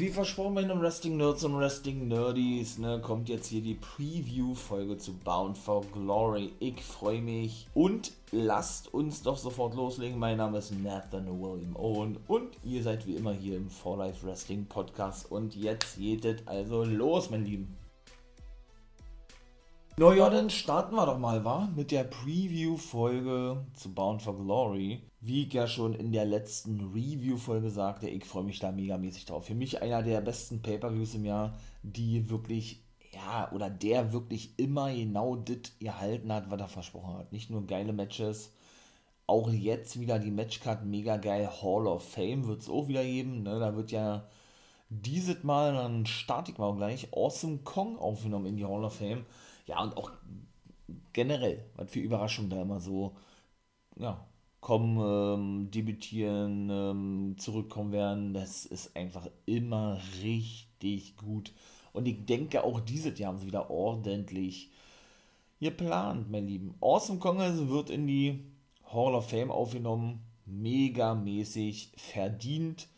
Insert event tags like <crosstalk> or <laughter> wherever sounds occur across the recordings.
wie versprochen, meine Wrestling Nerds und Wrestling Nerdies, ne, kommt jetzt hier die Preview-Folge zu Bound for Glory. Ich freue mich und lasst uns doch sofort loslegen. Mein Name ist Nathan William Owen und ihr seid wie immer hier im For Life Wrestling Podcast und jetzt geht es also los, mein Lieben. Na ja, dann starten wir doch mal, wa? Mit der Preview-Folge zu Bound for Glory. Wie ich ja schon in der letzten Review-Folge sagte, ich freue mich da megamäßig drauf. Für mich einer der besten Pay-Per-Views im Jahr, die wirklich, ja, oder der wirklich immer genau das gehalten hat, was er versprochen hat. Nicht nur geile Matches, auch jetzt wieder die Matchcard mega geil. Hall of Fame wird es auch wieder geben. Ne? Da wird ja dieses Mal, dann starte ich mal gleich, Awesome Kong aufgenommen in die Hall of Fame. Ja, und auch generell, was für Überraschungen da immer so, ja, kommen, ähm, debütieren, ähm, zurückkommen werden, das ist einfach immer richtig gut. Und ich denke, auch dieses Jahr haben sie wieder ordentlich geplant, mein Lieben. Awesome Congress wird in die Hall of Fame aufgenommen, megamäßig verdient.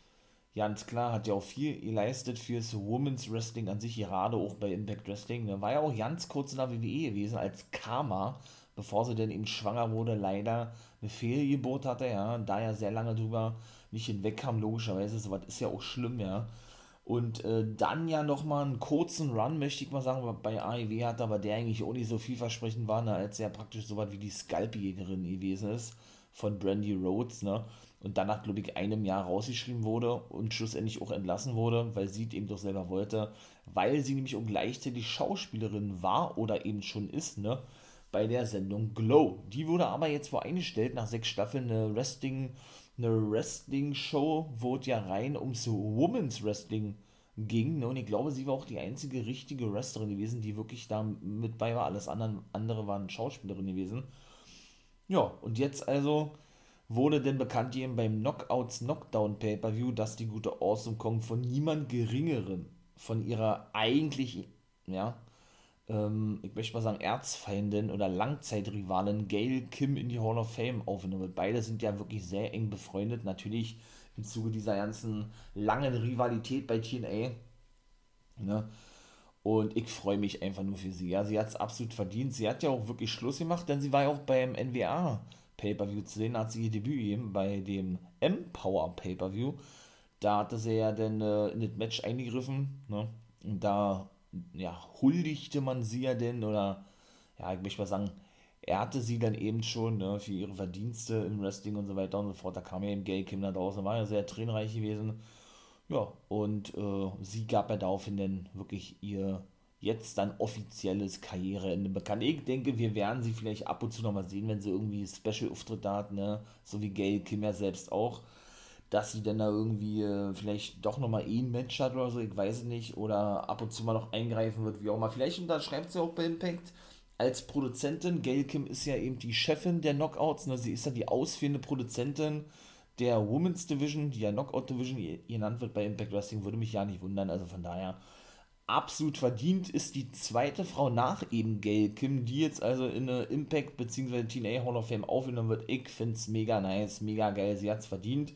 Ganz klar, hat ja auch viel geleistet fürs Women's Wrestling an sich, gerade auch bei Impact Wrestling. Da war ja auch ganz kurz in der WWE gewesen als Karma bevor sie denn eben schwanger wurde, leider eine Fehlgeburt hatte, ja, da ja sehr lange drüber nicht hinwegkam, logischerweise, sowas ist ja auch schlimm, ja. Und äh, dann ja nochmal einen kurzen Run, möchte ich mal sagen, bei AEW hat, aber der eigentlich auch nicht so vielversprechend war, ne, als er praktisch so was wie die Scalp-Jägerin gewesen ist von Brandy Rhodes, ne? Und dann nach, glaube ich, einem Jahr rausgeschrieben wurde und schlussendlich auch entlassen wurde, weil sie eben doch selber wollte, weil sie nämlich auch gleichzeitig Schauspielerin war oder eben schon ist, ne? bei der Sendung Glow. Die wurde aber jetzt wohl eingestellt nach sechs Staffeln eine Wrestling, eine Wrestling-Show, wo es ja rein ums Women's Wrestling ging. Ne? Und ich glaube, sie war auch die einzige richtige Wrestlerin gewesen, die wirklich da mit bei war. Alles anderen, andere waren Schauspielerin gewesen. Ja, und jetzt also wurde denn bekannt eben beim Knockouts Knockdown Pay-Per-View, dass die gute Awesome Kong von niemand geringeren, von ihrer eigentlich, ja, ähm, ich möchte mal sagen, Erzfeindin oder Langzeitrivalin Gail Kim in die Hall of Fame aufgenommen wird. Beide sind ja wirklich sehr eng befreundet. Natürlich im Zuge dieser ganzen langen Rivalität bei TNA. Ne? Und ich freue mich einfach nur für sie. Ja, sie hat es absolut verdient. Sie hat ja auch wirklich Schluss gemacht, denn sie war ja auch beim NWA Pay-Per-View zu sehen, hat sie ihr Debüt gegeben bei dem M-Power Pay-Per-View. Da hatte sie ja dann äh, in das Match eingegriffen. Ne? Und da ja, huldigte man sie ja denn oder, ja, ich möchte mal sagen, er hatte sie dann eben schon ne, für ihre Verdienste im Wrestling und so weiter und so fort. Da kam ja eben Gay Kim da draußen, war ja sehr tränenreich gewesen. Ja, und äh, sie gab ja daraufhin dann wirklich ihr jetzt dann offizielles Karriereende bekannt. Ich denke, wir werden sie vielleicht ab und zu nochmal sehen, wenn sie irgendwie Special-Auftritte hat, ne? So wie Gail Kim ja selbst auch dass sie dann da irgendwie äh, vielleicht doch nochmal ein Match hat oder so, ich weiß es nicht, oder ab und zu mal noch eingreifen wird, wie auch immer. Vielleicht unterschreibt sie auch bei Impact als Produzentin. Gail Kim ist ja eben die Chefin der Knockouts, ne? sie ist ja die ausführende Produzentin der Women's Division, die ja Knockout Division genannt wird bei Impact Wrestling, würde mich ja nicht wundern, also von daher absolut verdient ist die zweite Frau nach eben Gail Kim, die jetzt also in eine Impact bzw. TNA Hall of Fame aufgenommen wird. Ich finde es mega nice, mega geil, sie hat es verdient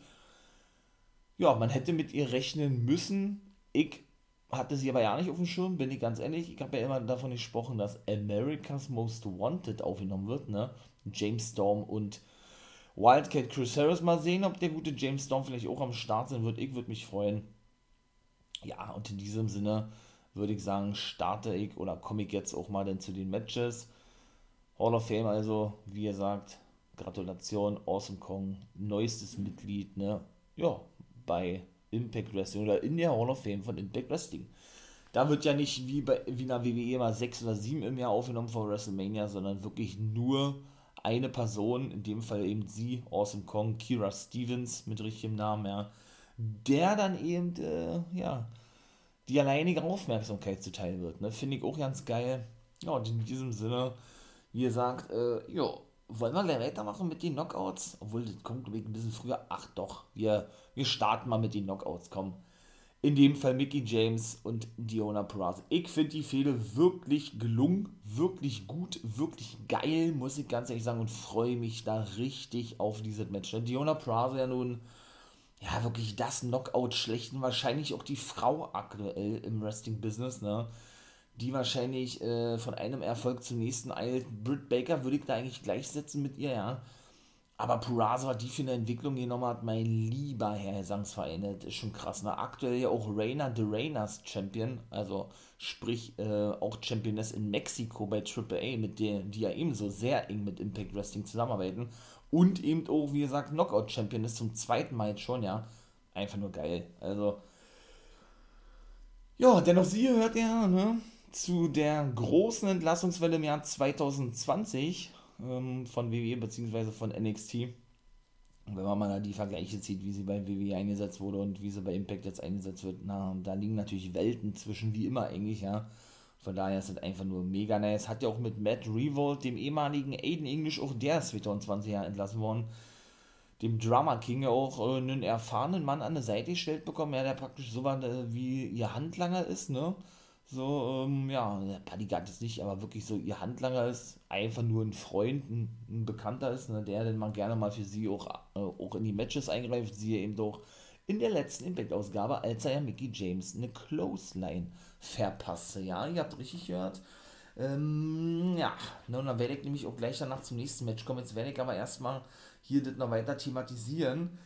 ja, man hätte mit ihr rechnen müssen. Ich hatte sie aber ja nicht auf dem Schirm, bin ich ganz ehrlich. Ich habe ja immer davon gesprochen, dass America's Most Wanted aufgenommen wird, ne? James Storm und Wildcat Chris Harris. Mal sehen, ob der gute James Storm vielleicht auch am Start sein wird. Ich würde mich freuen. Ja, und in diesem Sinne würde ich sagen, starte ich oder komme ich jetzt auch mal denn zu den Matches. Hall of Fame also, wie ihr sagt, Gratulation, Awesome Kong, neuestes Mitglied, ne? Ja, bei Impact Wrestling oder in der Hall of Fame von Impact Wrestling. Da wird ja nicht wie bei wie in der WWE mal sechs oder sieben im Jahr aufgenommen vor WrestleMania, sondern wirklich nur eine Person, in dem Fall eben sie, Awesome Kong, Kira Stevens mit richtigem Namen, ja, der dann eben, äh, ja, die alleinige Aufmerksamkeit zuteil wird. Ne? Finde ich auch ganz geil. Ja, und in diesem Sinne, wie gesagt, äh, ja, wollen wir gleich weitermachen mit den Knockouts? Obwohl, das kommt, glaube ich, ein bisschen früher. Ach doch, wir, wir starten mal mit den Knockouts, komm. In dem Fall Mickey James und Diona Purrazzo. Ich finde die Fehde wirklich gelungen, wirklich gut, wirklich geil, muss ich ganz ehrlich sagen, und freue mich da richtig auf dieses Match. Diona Purrazzo ja nun, ja, wirklich das Knockout schlechten, wahrscheinlich auch die Frau aktuell im Wrestling-Business, ne? Die wahrscheinlich äh, von einem Erfolg zum nächsten eilt. Britt Baker würde ich da eigentlich gleichsetzen mit ihr, ja. Aber Purazo hat die für eine Entwicklung genommen hat, mein lieber Herr Gesangsverein, das ist schon krass. Ne? Aktuell ja auch Reina de Reinas Champion, also sprich äh, auch Championess in Mexiko bei AAA, mit der die ja ebenso sehr eng mit Impact Wrestling zusammenarbeiten. Und eben auch, wie gesagt, Knockout Championess zum zweiten Mal jetzt schon, ja. Einfach nur geil. Also, ja, dennoch sie hört ja, ne? Zu der großen Entlassungswelle im Jahr 2020 ähm, von WWE bzw. von NXT. wenn man mal da die Vergleiche zieht, wie sie bei WWE eingesetzt wurde und wie sie bei Impact jetzt eingesetzt wird, na, da liegen natürlich Welten zwischen, wie immer eigentlich, ja. Von daher ist es einfach nur mega nice. Hat ja auch mit Matt Revolt, dem ehemaligen Aiden English, auch der ist 2020 Jahre entlassen worden. Dem Drama King ja auch äh, einen erfahrenen Mann an der Seite gestellt bekommen, ja, der praktisch so war, äh, wie ihr Handlanger ist, ne? so, ähm, ja, Bodyguard ist nicht, aber wirklich so ihr Handlanger ist, einfach nur ein Freund, ein, ein Bekannter ist, ne, der dann mal gerne mal für sie auch, äh, auch in die Matches eingreift, sie eben doch in der letzten Impact-Ausgabe, als er ja Mickey James eine Clothesline verpasste. Ja, ihr habt richtig gehört. Ähm, ja, ne, und dann werde ich nämlich auch gleich danach zum nächsten Match kommen. Jetzt werde ich aber erstmal hier das noch weiter thematisieren.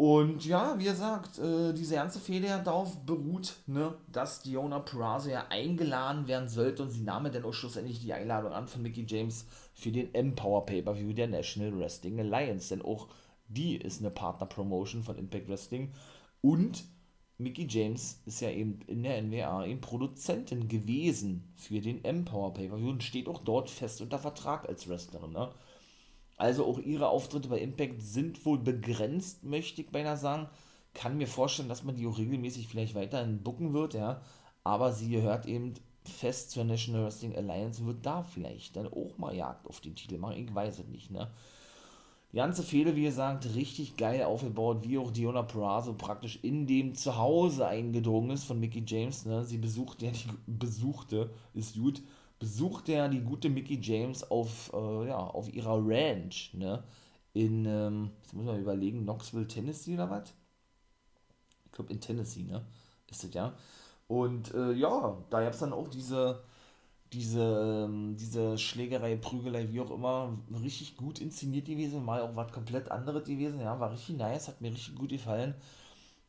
Und ja, wie gesagt, äh, diese ganze Fehler darauf beruht, ne, dass Diona Purrazzo ja eingeladen werden sollte und sie nahm dann auch schlussendlich die Einladung an von Mickey James für den Empower Pay-Per-View der National Wrestling Alliance, denn auch die ist eine Partner-Promotion von Impact Wrestling und Mickey James ist ja eben in der NWA eben Produzentin gewesen für den Empower Pay-Per-View und steht auch dort fest unter Vertrag als Wrestlerin, ne. Also auch ihre Auftritte bei Impact sind wohl begrenzt, möchte ich beinahe sagen. Kann mir vorstellen, dass man die auch regelmäßig vielleicht weiterhin bucken wird, ja. Aber sie gehört eben fest zur National Wrestling Alliance, wird da vielleicht dann auch mal Jagd auf den Titel machen. Ich weiß es nicht, ne. Ganze Fehde, wie gesagt, richtig geil aufgebaut, wie auch Diona Purrazzo praktisch in dem Zuhause eingedrungen ist von Mickey James. Ne? Sie besuchte, ja, die besuchte, ist gut, besucht er die gute Mickey James auf, äh, ja, auf ihrer Ranch, ne? In, ähm, jetzt muss man überlegen, Knoxville, Tennessee oder was? Ich glaube in Tennessee, ne? Ist das ja. Und äh, ja, da gab es dann auch diese, diese, ähm, diese Schlägerei, Prügelei, wie auch immer, richtig gut inszeniert gewesen, mal auch was komplett anderes gewesen, ja, war richtig nice, hat mir richtig gut gefallen.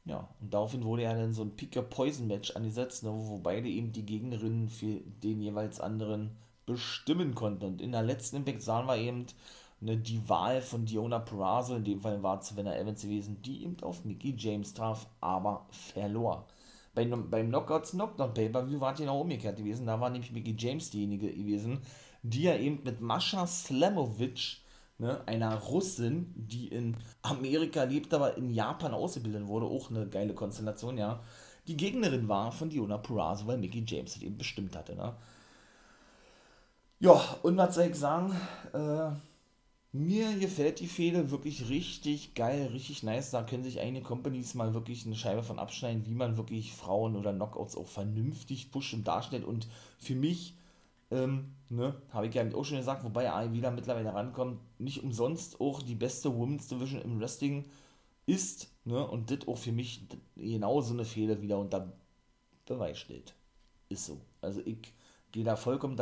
Ja, und daraufhin wurde ja dann so ein Picker-Poison-Match angesetzt, ne, wo beide eben die Gegnerinnen für den jeweils anderen bestimmen konnten. Und in der letzten Impact sahen wir eben ne, die Wahl von Diona Purrazzo, in dem Fall war es Savannah Evans gewesen, die eben auf Mickey James traf, aber verlor. Bei, beim Knockouts Knockdown Pay-Per-View war es genau umgekehrt gewesen. Da war nämlich Mickey James diejenige gewesen, die ja eben mit Mascha Slamovic ne, einer Russin, die in Amerika lebt, aber in Japan ausgebildet wurde, auch eine geile Konstellation, ja, die Gegnerin war von Diona Purrazzo, weil Mickey James das eben bestimmt hatte, ne. Ja, und was soll ich sagen, äh, mir gefällt die Fehde wirklich richtig geil, richtig nice. Da können sich einige Companies mal wirklich eine Scheibe von abschneiden, wie man wirklich Frauen oder Knockouts auch vernünftig pusht und darstellt. Und für mich ähm, ne, habe ich ja auch schon gesagt, wobei wieder mittlerweile rankommt, nicht umsonst auch die beste Women's Division im Wrestling ist, ne, und das auch für mich genau so eine Fehler wieder unter Beweis stellt. Ist so. Also ich gehe da vollkommen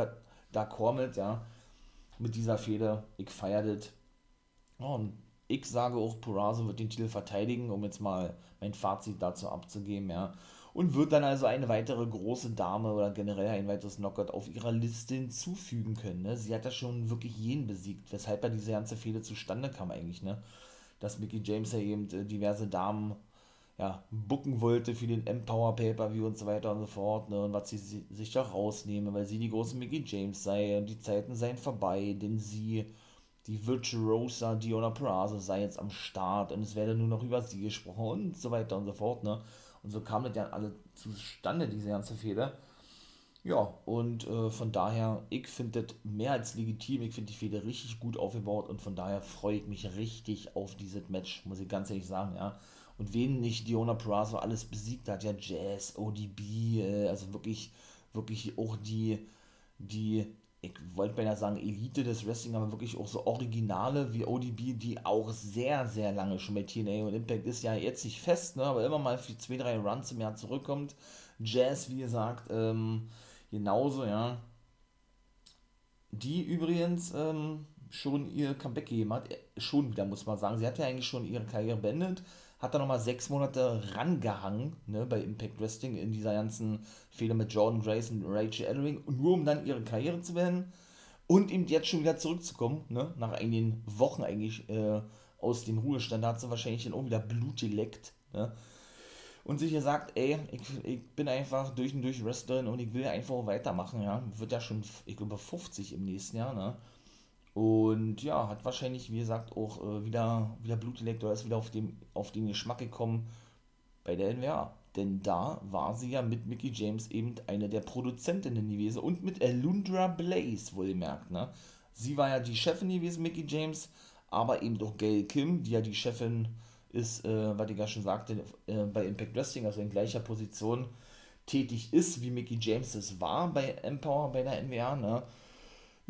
d'accord mit, ja, mit dieser Fehler. Ich feiere das. und ich sage auch, Purazo wird den Titel verteidigen, um jetzt mal mein Fazit dazu abzugeben, ja und wird dann also eine weitere große Dame oder generell ein weiteres Knockout auf ihrer Liste hinzufügen können. Ne? Sie hat ja schon wirklich jeden besiegt, weshalb ja diese ganze Fehde zustande kam eigentlich, ne? Dass Mickey James ja eben äh, diverse Damen ja, bucken wollte für den Empower Pay-Per-View und so weiter und so fort, ne? Und was sie sich da rausnehme, weil sie die große Mickey James sei und die Zeiten seien vorbei, denn sie, die Virtuosa Diona Peraza sei jetzt am Start und es werde nur noch über sie gesprochen und so weiter und so fort, ne? Und so kam das ja alle zustande, diese ganze Fehde. Ja, und äh, von daher, ich finde das mehr als legitim. Ich finde die Fehde richtig gut aufgebaut und von daher freue ich mich richtig auf dieses Match, muss ich ganz ehrlich sagen, ja. Und wen nicht Diona Purrazzo alles besiegt hat, ja, Jazz, ODB, äh, also wirklich, wirklich auch die, die ich wollte beinahe sagen Elite des Wrestling, aber wirklich auch so Originale wie ODB, die auch sehr, sehr lange schon bei TNA und Impact ist ja jetzt nicht fest, ne, aber immer mal für zwei, drei Runs im Jahr zurückkommt. Jazz, wie gesagt, ähm, genauso, ja. Die übrigens ähm, schon ihr Comeback gegeben hat, äh, schon wieder, muss man sagen. Sie hat ja eigentlich schon ihre Karriere beendet, hat da nochmal sechs Monate rangehangen, ne, bei Impact Wrestling in dieser ganzen Fehler mit Jordan Grace und Rachel Ellering, nur um dann ihre Karriere zu beenden und eben jetzt schon wieder zurückzukommen, ne, nach einigen Wochen eigentlich äh, aus dem Ruhestand, da hat sie wahrscheinlich dann auch wieder Blut geleckt, ne, und sich gesagt, ey, ich, ich bin einfach durch und durch Wrestlerin und ich will einfach weitermachen, ja, wird ja schon, ich glaube, 50 im nächsten Jahr, ne, und ja, hat wahrscheinlich, wie gesagt, auch äh, wieder, wieder oder ist wieder auf, dem, auf den Geschmack gekommen bei der NWA. Denn da war sie ja mit Mickey James eben eine der Produzentinnen gewesen und mit Alundra Blaze, wohlgemerkt. Ne? Sie war ja die Chefin gewesen, Mickey James, aber eben doch Gail Kim, die ja die Chefin ist, äh, was ich ja schon sagte, äh, bei Impact Wrestling, also in gleicher Position tätig ist, wie Mickey James es war bei Empower, bei der NWA. Ne?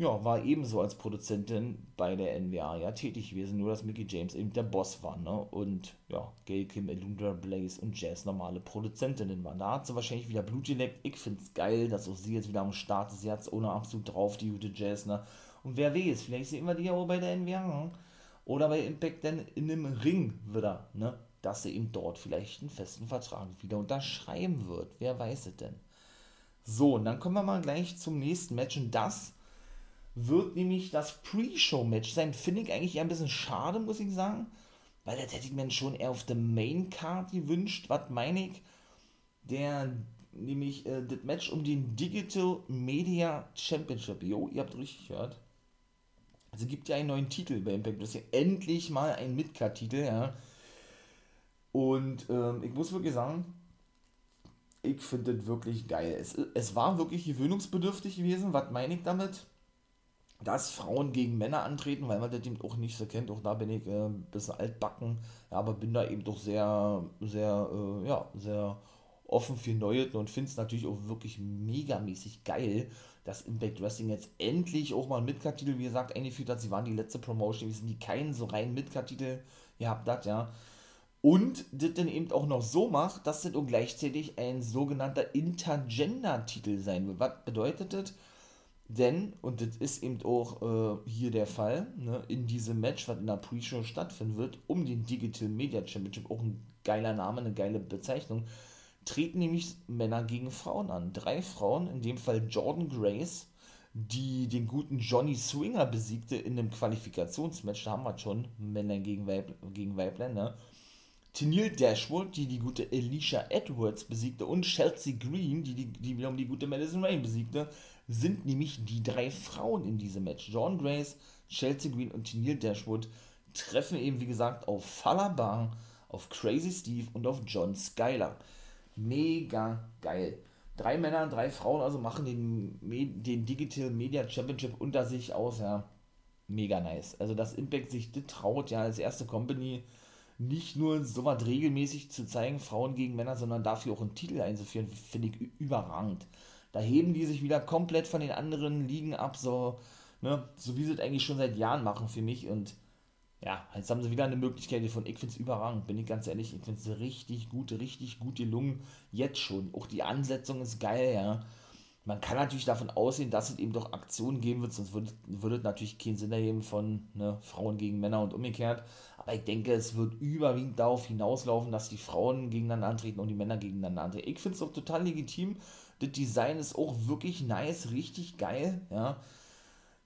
Ja, war ebenso als Produzentin bei der NWA ja tätig gewesen, nur dass Mickey James eben der Boss war, ne? Und ja, Gail Kim, Elundra Blaze und Jazz normale Produzentinnen waren. Da hat sie wahrscheinlich wieder Blut geleckt. Ich find's geil, dass auch sie jetzt wieder am Start ist. Sie hat's ohne absolut drauf, die gute Jazz, ne? Und wer weiß, vielleicht sehen wir die ja auch bei der NWA. Ne? Oder bei Impact dann in einem Ring wieder, ne? Dass sie eben dort vielleicht einen festen Vertrag wieder unterschreiben wird. Wer weiß es denn? So, und dann kommen wir mal gleich zum nächsten Match und das wird nämlich das Pre-Show-Match sein. Finde ich eigentlich eher ein bisschen schade, muss ich sagen. Weil das hätte ich mir schon eher auf der Main-Card gewünscht. Was meine ich? Der, nämlich äh, das Match um den Digital Media Championship. Jo, ihr habt richtig gehört. Also gibt ja einen neuen Titel bei Impact Wrestling. Endlich mal ein Midcard-Titel, ja. Und ähm, ich muss wirklich sagen, ich finde das wirklich geil. Es, es war wirklich gewöhnungsbedürftig gewesen. Was meine ich damit? Dass Frauen gegen Männer antreten, weil man das eben auch nicht so kennt. Auch da bin ich äh, ein bisschen altbacken, ja, aber bin da eben doch sehr, sehr, äh, ja, sehr offen für Neues und finde es natürlich auch wirklich megamäßig geil, dass Impact Wrestling jetzt endlich auch mal einen Midcard-Titel, wie gesagt, eingeführt hat. Sie waren die letzte Promotion gewesen, die keinen so reinen Midcard-Titel gehabt hat, ja. Und das dann eben auch noch so macht, dass das auch gleichzeitig ein sogenannter Intergender-Titel sein wird. Was bedeutet das? Denn, und das ist eben auch äh, hier der Fall, ne, in diesem Match, was in der Pre-Show stattfinden wird, um den Digital Media Championship, auch ein geiler Name, eine geile Bezeichnung, treten nämlich Männer gegen Frauen an. Drei Frauen, in dem Fall Jordan Grace, die den guten Johnny Swinger besiegte in einem Qualifikationsmatch, da haben wir schon Männer gegen, Weib, gegen Weiblein, ne? Tennille Dashwood, die die gute Alicia Edwards besiegte und Chelsea Green, die, die, die wiederum die gute Madison Rain besiegte, sind nämlich die drei Frauen in diesem Match. John Grace, Chelsea Green und Tennille Dashwood treffen eben, wie gesagt, auf Falabar, auf Crazy Steve und auf John Skyler. Mega geil. Drei Männer, drei Frauen also machen den, den Digital Media Championship unter sich aus, ja. Mega nice. Also, dass Impact sich das traut, ja, als erste Company nicht nur so was regelmäßig zu zeigen, Frauen gegen Männer, sondern dafür auch einen Titel einzuführen, finde ich überragend. Da heben die sich wieder komplett von den anderen Ligen ab, so, ne, so wie sie es eigentlich schon seit Jahren machen für mich. Und ja, jetzt haben sie wieder eine Möglichkeit von, ich finde es überragend, bin ich ganz ehrlich, ich finde es richtig gut, richtig gut gelungen, jetzt schon. Auch die Ansetzung ist geil, ja. Man kann natürlich davon ausgehen, dass es eben doch Aktionen geben wird, sonst würde, würde es natürlich keinen Sinn ergeben von ne, Frauen gegen Männer und umgekehrt. Aber ich denke, es wird überwiegend darauf hinauslaufen, dass die Frauen gegeneinander antreten und die Männer gegeneinander antreten. Ich finde es auch total legitim, das Design ist auch wirklich nice, richtig geil, ja.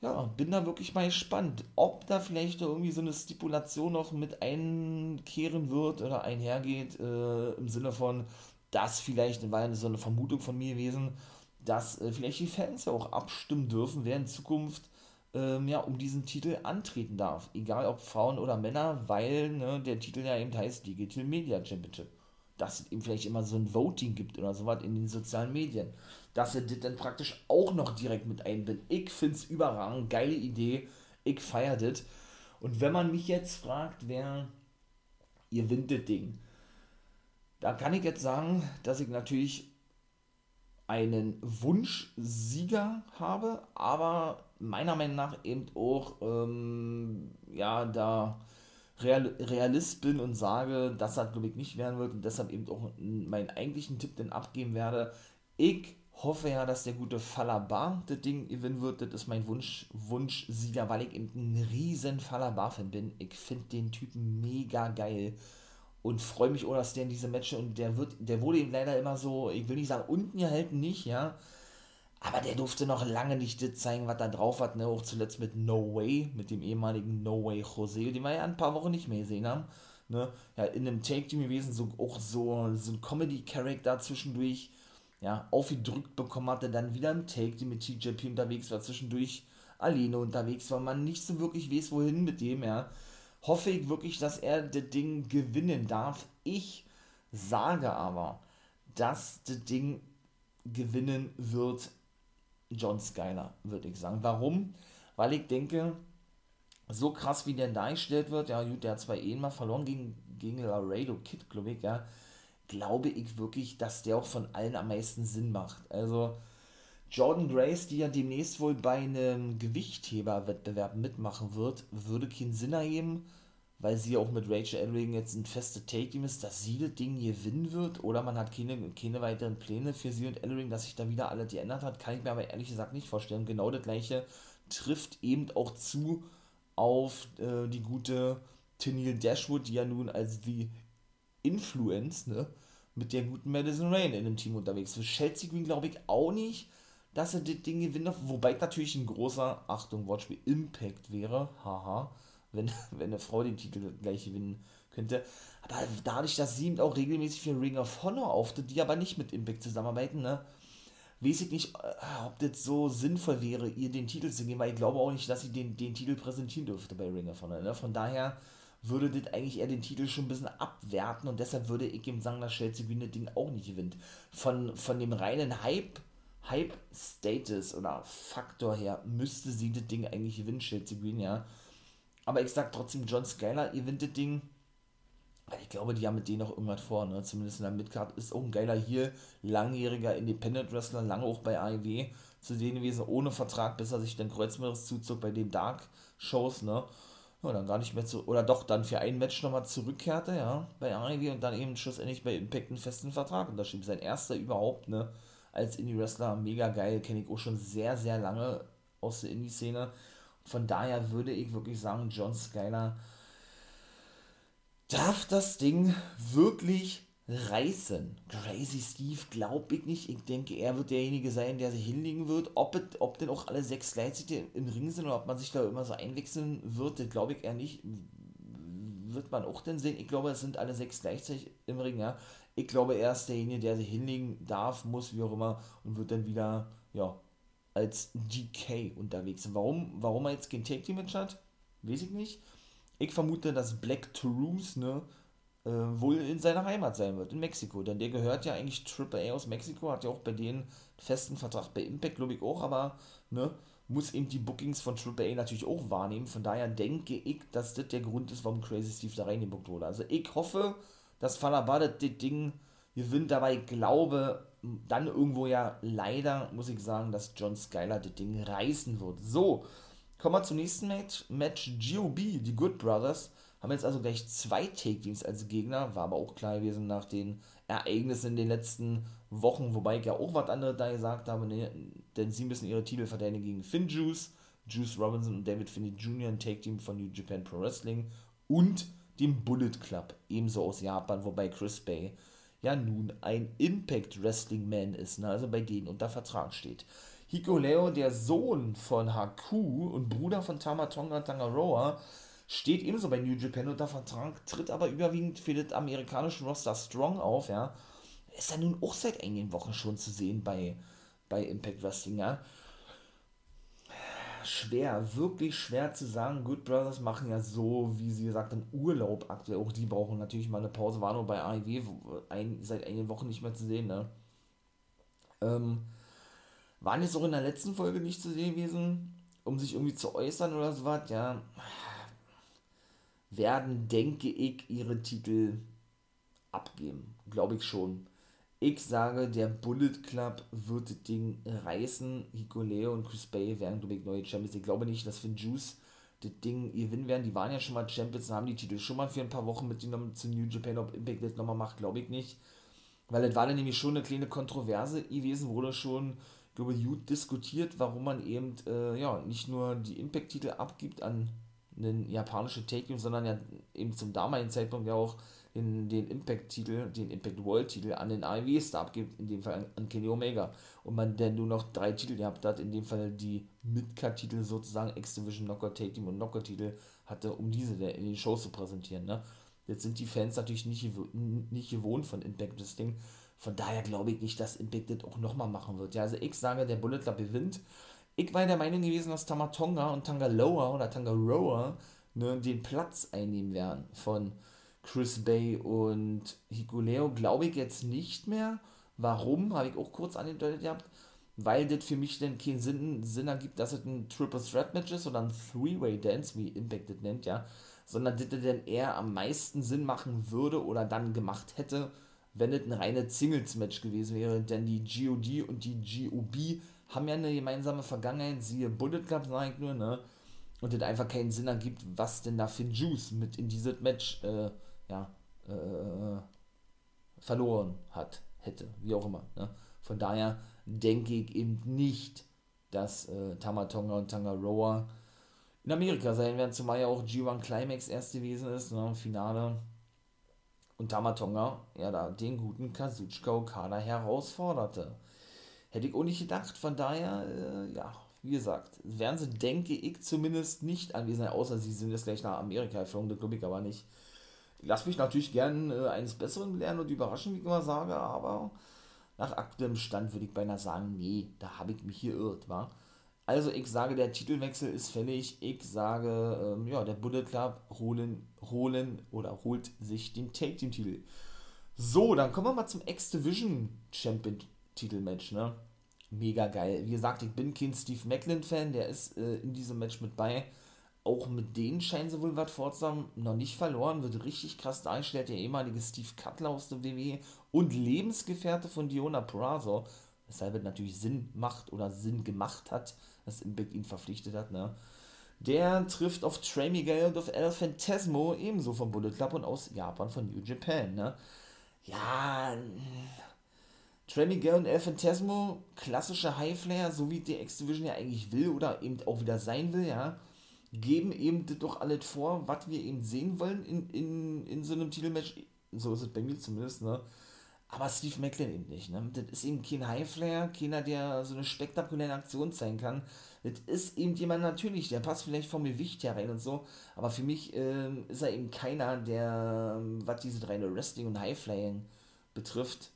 Ja, bin da wirklich mal gespannt, ob da vielleicht irgendwie so eine Stipulation noch mit einkehren wird oder einhergeht, äh, im Sinne von, dass vielleicht, war ja so eine Vermutung von mir gewesen, dass äh, vielleicht die Fans ja auch abstimmen dürfen, wer in Zukunft ähm, ja, um diesen Titel antreten darf. Egal ob Frauen oder Männer, weil ne, der Titel ja eben heißt Digital Media Championship dass es eben vielleicht immer so ein Voting gibt oder sowas in den sozialen Medien. Dass er das dann praktisch auch noch direkt mit einbindet. Ich finde es überragend, geile Idee. Ich feiere das. Und wenn man mich jetzt fragt, wer ihr windet Ding, da kann ich jetzt sagen, dass ich natürlich einen Wunschsieger habe, aber meiner Meinung nach eben auch, ähm, ja, da Real, Realist bin und sage, dass das, glaube ich, nicht werden wird und deshalb eben auch meinen eigentlichen Tipp dann abgeben werde. Ich hoffe ja, dass der gute Falabar das Ding gewinnen wird. Das ist mein Wunsch, Wunschsieger, weil ich eben ein riesen Falabar-Fan bin. Ich finde den Typen mega geil und freue mich auch, dass der in diese Matches und der wird, der wurde ihm leider immer so, ich will nicht sagen unten gehalten, nicht, ja, aber der durfte noch lange nicht das zeigen, was da drauf hat, ne? auch zuletzt mit No Way, mit dem ehemaligen No Way Jose, den wir ja ein paar Wochen nicht mehr gesehen haben, ne, ja, in einem Take-Team gewesen, so, auch so, so ein Comedy-Character zwischendurch, ja, aufgedrückt bekommen hatte, dann wieder im Take-Team mit TJP unterwegs war, zwischendurch alleine unterwegs war, man nicht so wirklich weiß, wohin mit dem, ja, hoffe ich wirklich, dass er das Ding gewinnen darf. Ich sage aber, dass das Ding gewinnen wird John Skyler, würde ich sagen. Warum? Weil ich denke, so krass wie der dargestellt wird, ja, gut, der hat zwar eh mal verloren gegen, gegen Laredo Kid, glaube ich, ja, glaube ich wirklich, dass der auch von allen am meisten Sinn macht. Also, Jordan Grace, die ja demnächst wohl bei einem Gewichtheberwettbewerb mitmachen wird, würde keinen Sinn ergeben, weil sie auch mit Rachel Ellering jetzt ein festes Take-Team ist, dass sie das Ding gewinnen wird. Oder man hat keine, keine weiteren Pläne für sie und Ellering, dass sich da wieder alles geändert hat, kann ich mir aber ehrlich gesagt nicht vorstellen. Genau das gleiche trifft eben auch zu auf äh, die gute Tennille Dashwood, die ja nun als die Influence, ne, mit der guten Madison Rain in dem Team unterwegs ist. Chelsea Green glaube ich auch nicht, dass er das Ding gewinnt, wobei natürlich ein großer, Achtung, Wortspiel, Impact wäre, haha, wenn, <laughs> wenn eine Frau den Titel gleich gewinnen könnte. Aber dadurch, dass sie eben auch regelmäßig für Ring of Honor auftritt, die aber nicht mit Impact zusammenarbeiten, ne, weiß ich nicht, äh, ob das so sinnvoll wäre, ihr den Titel zu geben, weil ich glaube auch nicht, dass sie den, den Titel präsentieren dürfte bei Ring of Honor. Ne? Von daher würde das eigentlich eher den Titel schon ein bisschen abwerten und deshalb würde ich ihm sagen, dass Chelsea Green das Ding auch nicht gewinnt. Von, von dem reinen Hype, Hype-Status oder Faktor her müsste sie das Ding eigentlich gewinnen, Chelsea Green, ja. Aber ich sag trotzdem, John Skyler gewinnt Ding. Ich glaube, die haben mit denen noch irgendwas vor, ne? Zumindest in der Midcard ist auch ein geiler hier, langjähriger Independent Wrestler, lange auch bei AEW zu sehen gewesen, ohne Vertrag, bis er sich dann Kreuzmeeres zuzog bei den Dark Shows, ne? Ja, dann gar nicht mehr zu, oder doch dann für ein Match nochmal zurückkehrte, ja, bei AEW und dann eben schlussendlich bei Impact einen festen Vertrag unterschrieb. Sein erster überhaupt, ne? Als Indie-Wrestler, mega geil, kenne ich auch schon sehr, sehr lange aus der Indie-Szene. Von daher würde ich wirklich sagen, John Skyler darf das Ding wirklich reißen. Crazy Steve glaube ich nicht. Ich denke, er wird derjenige sein, der sich hinlegen wird. Ob, it, ob denn auch alle sechs gleichzeitig im Ring sind oder ob man sich da immer so einwechseln wird, das glaube ich eher nicht. Wird man auch dann sehen. Ich glaube, es sind alle sechs gleichzeitig im Ring, ja. Ich glaube, er ist derjenige, der sich hinlegen darf, muss, wie auch immer, und wird dann wieder, ja, als GK unterwegs Warum, warum er jetzt kein Take Team Match hat, weiß ich nicht. Ich vermute, dass Black Toulouse ne, äh, wohl in seiner Heimat sein wird, in Mexiko. Denn der gehört ja eigentlich Triple A aus Mexiko, hat ja auch bei denen festen Vertrag bei Impact, glaube ich auch, aber ne, muss eben die Bookings von Triple A natürlich auch wahrnehmen. Von daher denke ich, dass das der Grund ist, warum Crazy Steve da reingebuckt wurde. Also ich hoffe, dass Falabada das Ding gewinnt, dabei glaube, dann irgendwo ja leider, muss ich sagen, dass John Skyler das Ding reißen wird. So, kommen wir zum nächsten Match. Match GOB, die Good Brothers, haben jetzt also gleich zwei Take-Teams als Gegner. War aber auch klar gewesen nach den Ereignissen in den letzten Wochen, wobei ich ja auch was anderes da gesagt habe, ne, denn sie müssen ihre Titel verteidigen gegen Finn Juice, Juice Robinson und David Finney Jr., ein Take-Team von New Japan Pro Wrestling und dem Bullet Club, ebenso aus Japan, wobei Chris Bay ja nun ein Impact Wrestling Man ist, ne? also bei denen unter Vertrag steht. Hiko Leo, der Sohn von Haku und Bruder von Tamatonga Tangaroa, steht ebenso bei New Japan unter Vertrag, tritt aber überwiegend für das amerikanische Roster Strong auf, ja. Ist ja nun auch seit einigen Wochen schon zu sehen bei, bei Impact Wrestling, ja schwer, wirklich schwer zu sagen. Good Brothers machen ja so, wie sie gesagt haben, Urlaub aktuell. Auch die brauchen natürlich mal eine Pause. War nur bei AIW ein, seit einigen Wochen nicht mehr zu sehen. Ne? Ähm, waren jetzt auch in der letzten Folge nicht zu sehen gewesen, um sich irgendwie zu äußern oder so was. Ja, werden, denke ich, ihre Titel abgeben. Glaube ich schon. Ich sage, der Bullet Club wird das Ding reißen. Hikuleo und Chris Bay werden, glaube ich, neue Champions. Ich glaube nicht, dass Finn Juice das Ding gewinnen werden. Die waren ja schon mal Champions und haben die Titel schon mal für ein paar Wochen mitgenommen zu New Japan. Ob Impact das nochmal macht, glaube ich nicht. Weil das war dann nämlich schon eine kleine Kontroverse gewesen, wurde schon, ich glaube, gut diskutiert, warum man eben äh, ja, nicht nur die Impact-Titel abgibt an einen japanischen Take, sondern ja eben zum damaligen Zeitpunkt ja auch den, den Impact-Titel, den Impact World-Titel an den AEW-Star abgibt, in dem Fall an, Kenny Omega. Und man dann nur noch drei Titel gehabt hat, in dem Fall die Midcard-Titel sozusagen, X-Division, Knockout Take Team und Knockout-Titel hatte, um diese in den Shows zu präsentieren. Ne? Jetzt sind die Fans natürlich nicht, nicht gewohnt von Impact Ding. Von daher glaube ich nicht, dass Impact das auch nochmal machen wird. Ja, also ich sage, der Bullet Club gewinnt. Ich war der Meinung gewesen, dass Tamatonga und Tangaloa oder Tangaroa ne, den Platz einnehmen werden von Chris Bay und Hikuleo. Glaube ich jetzt nicht mehr. Warum? Habe ich auch kurz angedeutet gehabt. Weil das für mich dann keinen Sinn, Sinn ergibt, dass es ein Triple Threat Match ist oder ein Three-Way Dance, wie Impact das nennt, ja. Sondern das dann eher am meisten Sinn machen würde oder dann gemacht hätte, wenn es ein reines Singles-Match gewesen wäre. Denn die GOD und die GOB haben ja eine gemeinsame Vergangenheit, siehe Bullet Club, sage ich nur, ne? Und das einfach keinen Sinn ergibt, was denn da für Juice mit in dieses Match, äh, ja, äh, verloren hat, hätte, wie auch immer. Ne? Von daher denke ich eben nicht, dass äh, Tamatonga und Tangaroa in Amerika sein werden, zumal ja auch G1 Climax erst gewesen ist, ne, Finale. Und Tamatonga, ja, da den guten Kazuchika Okada herausforderte. Hätte ich auch nicht gedacht, von daher, äh, ja, wie gesagt, werden sie, denke ich, zumindest nicht anwesend außer sie sind jetzt gleich nach Amerika geflogen, das glaube ich aber nicht. Lass mich natürlich gern äh, eines Besseren lernen und überraschen, wie ich immer sage, aber nach aktuellem Stand würde ich beinahe sagen, nee, da habe ich mich hier irrt, wa? Also ich sage, der Titelwechsel ist fällig. Ich sage, ähm, ja, der Bullet Club holen, holen oder holt sich den Take Team Titel. So, dann kommen wir mal zum X-Division Champion Titelmatch, ne? Mega geil. Wie gesagt, ich bin kein Steve Macklin Fan, der ist äh, in diesem Match mit bei. Auch mit denen scheinen sie wohl was vorzuhaben. Noch nicht verloren, wird richtig krass dargestellt. Der ehemalige Steve Cutler aus der WWE und Lebensgefährte von Diona Purazo. Weshalb es natürlich Sinn macht oder Sinn gemacht hat, dass Impact ihn verpflichtet hat. Ne? Der trifft auf Trey Miguel und auf El Fantasmo, ebenso vom Bullet Club und aus Japan von New Japan. Ne? Ja, Trey Miguel und El Fantasmo, klassische Highflyer, so wie die X-Division ja eigentlich will oder eben auch wieder sein will, ja, geben eben doch alles vor, was wir eben sehen wollen in, in, in so einem Titelmatch. So ist es bei mir zumindest, ne? Aber Steve Macklin eben nicht, ne? Das ist eben kein Highflyer, keiner, der so eine spektakuläre Aktion zeigen kann. Das ist eben jemand natürlich, der passt vielleicht vom Gewicht her rein und so, aber für mich äh, ist er eben keiner, der, was diese reine Wrestling und Highflying betrifft,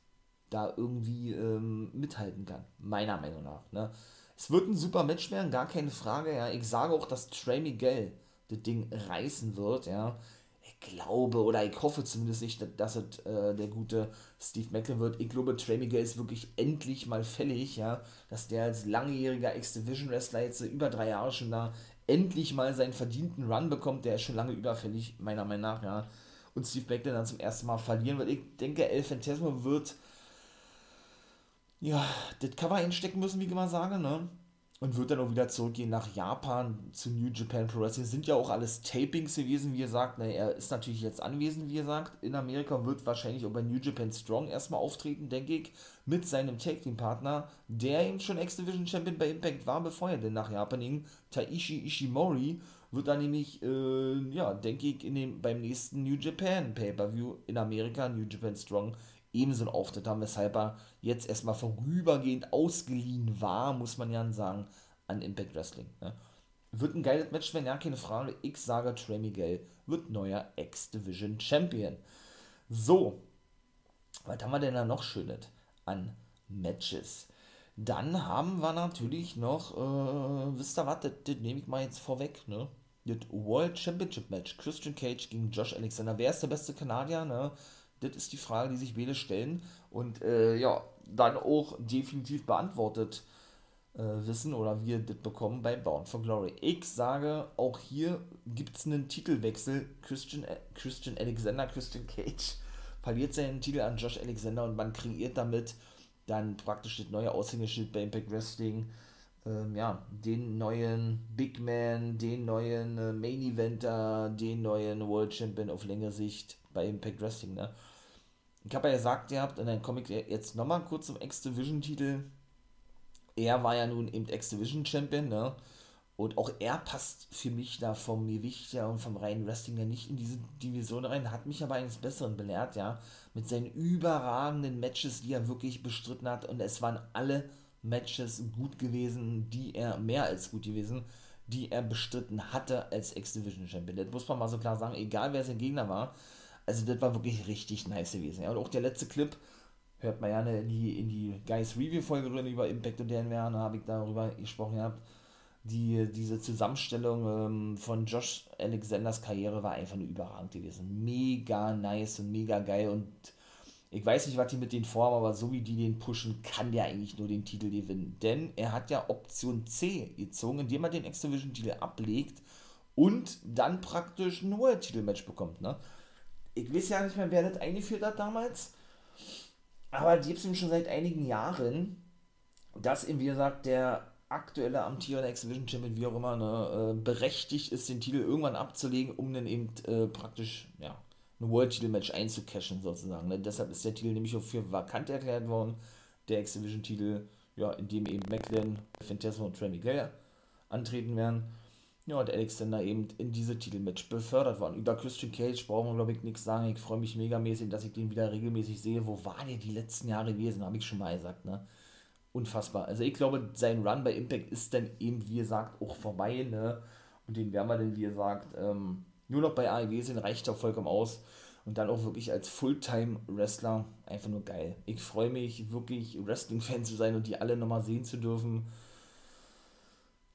da irgendwie ähm, mithalten kann. Meiner Meinung nach. Ne? Es wird ein super Match werden, gar keine Frage. Ja. Ich sage auch, dass Trey Miguel das Ding reißen wird. Ja. Ich glaube oder ich hoffe zumindest nicht, dass es äh, der gute Steve Macklin wird. Ich glaube, Trey Miguel ist wirklich endlich mal fällig, ja, dass der als langjähriger X-Division-Wrestler jetzt über drei Jahre schon da endlich mal seinen verdienten Run bekommt. Der ist schon lange überfällig, meiner Meinung nach, ja. Und Steve Macklin dann zum ersten Mal verlieren wird. Ich denke, El Fantasma wird ja, das Cover einstecken müssen, wie ich immer sage, ne? Und wird dann auch wieder zurückgehen nach Japan zu New Japan Pro Wrestling. Sind ja auch alles Tapings gewesen, wie ihr sagt. Ne, er ist natürlich jetzt anwesend, wie ihr sagt, in Amerika wird wahrscheinlich auch bei New Japan Strong erstmal auftreten, denke ich, mit seinem Tag Team Partner, der eben schon X-Division Champion bei Impact war, bevor er denn nach Japan ging. Taishi Ishimori wird dann nämlich, äh, ja, denke ich, in dem, beim nächsten New Japan Pay-Per-View in Amerika, New Japan Strong, ebenso einen Auftritt haben, weshalb er jetzt erstmal vorübergehend ausgeliehen war, muss man ja sagen, an Impact Wrestling. Ne? Wird ein geiles Match werden, ja, keine Frage. Ich sage, Trey Miguel wird neuer X-Division Champion. So, was haben wir denn da noch Schönes an Matches? Dann haben wir natürlich noch, äh, wisst ihr was, das, das nehme ich mal jetzt vorweg, ne? Das World Championship Match. Christian Cage gegen Josh Alexander. Wer ist der beste Kanadier, ne? Das ist die Frage, die sich beide stellen und äh, ja, dann auch definitiv beantwortet äh, wissen oder wir das bekommen bei Bound for Glory. Ich sage, auch hier gibt es einen Titelwechsel. Christian, äh, Christian Alexander, Christian Cage <laughs> verliert seinen Titel an Josh Alexander und man kreiert damit dann praktisch das neue Aushängeschild bei Impact Wrestling. Ähm, ja, den neuen Big Man, den neuen äh, Main Eventer, den neuen World Champion auf längere Sicht bei Impact Wrestling, ne? Ich habe ja gesagt, ihr habt, dann komme ich jetzt nochmal kurz zum X-Division-Titel. Er war ja nun eben X-Division-Champion, ne? Und auch er passt für mich da vom Gewicht ja und vom reinen Wrestling ja nicht in diese Division rein, hat mich aber eines Besseren belehrt, ja, mit seinen überragenden Matches, die er wirklich bestritten hat. Und es waren alle Matches gut gewesen, die er, mehr als gut gewesen, die er bestritten hatte als X-Division Champion. Das muss man mal so klar sagen, egal wer sein Gegner war. Also das war wirklich richtig nice gewesen. Ja. Und auch der letzte Clip, hört man ja in die, in die Guys Review-Folge drin über Impact und deren da habe ich darüber gesprochen gehabt die, diese Zusammenstellung ähm, von Josh Alexanders Karriere war einfach nur überragend gewesen. Mega nice und mega geil und ich weiß nicht, was die mit denen vorhaben, aber so wie die den pushen, kann der eigentlich nur den Titel gewinnen. Denn er hat ja Option C gezogen, indem er den X-Division-Titel ablegt und dann praktisch ein World-Titel-Match bekommt. Ne? Ich weiß ja nicht mehr, wer das eingeführt hat damals, aber die gibt es schon seit einigen Jahren, dass eben, wie gesagt, der aktuelle amtierende X-Division Champion, wie auch immer, ne, äh, berechtigt ist, den Titel irgendwann abzulegen, um dann eben äh, praktisch, ja, ein World-Titel-Match einzucashen, sozusagen. Ne? Deshalb ist der Titel nämlich auch für vakant erklärt worden, der X-Division-Titel, ja, in dem eben Macklin, Phantasmo und Trey Miguel antreten werden. Ja, und Alexander eben in diese Titelmatch befördert worden. Über Christian Cage brauchen wir, glaube ich, nichts sagen. Ich freue mich megamäßig, dass ich den wieder regelmäßig sehe. Wo war der die letzten Jahre gewesen? Habe ich schon mal gesagt, ne? unfassbar. Also ich glaube, sein Run bei Impact ist dann eben, wie gesagt, auch vorbei, ne? Und den werden wir dann, wie gesagt, ähm, nur noch bei AEW sehen, reicht auch vollkommen aus. Und dann auch wirklich als Fulltime-Wrestler einfach nur geil. Ich freue mich wirklich, Wrestling-Fan zu sein und die alle nochmal sehen zu dürfen.